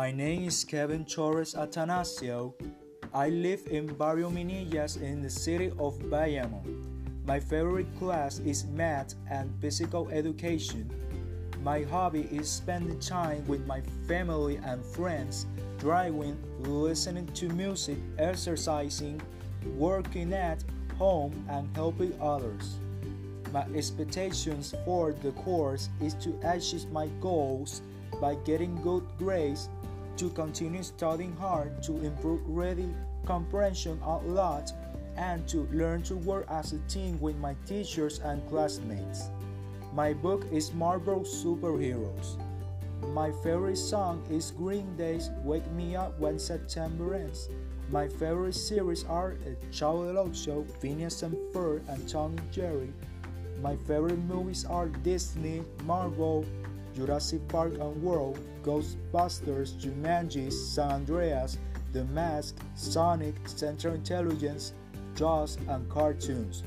My name is Kevin Torres Atanasio. I live in Barrio Minillas in the city of Bayamon. My favorite class is math and physical education. My hobby is spending time with my family and friends, driving, listening to music, exercising, working at home, and helping others. My expectations for the course is to achieve my goals by getting good grades to continue studying hard to improve reading comprehension a lot and to learn to work as a team with my teachers and classmates. My book is Marvel Superheroes. My favorite song is Green Day's Wake Me Up When September Ends. My favorite series are Chavo del Ocho, Phineas and Ferb, and Tom and Jerry. My favorite movies are Disney, Marvel, Jurassic Park and World, Ghostbusters, Jumanji, San Andreas, The Mask, Sonic, Central Intelligence, Jaws, and cartoons.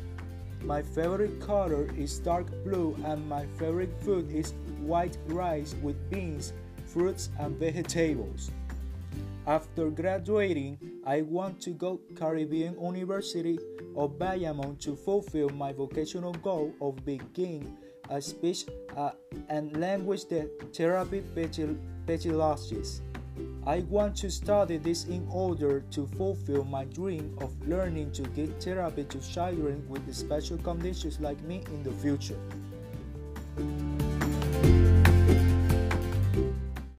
My favorite color is dark blue, and my favorite food is white rice with beans, fruits, and vegetables. After graduating, I want to go Caribbean University of Bayamon to fulfill my vocational goal of being a speech uh, and language therapy pathologist. I want to study this in order to fulfill my dream of learning to give therapy to children with special conditions like me in the future.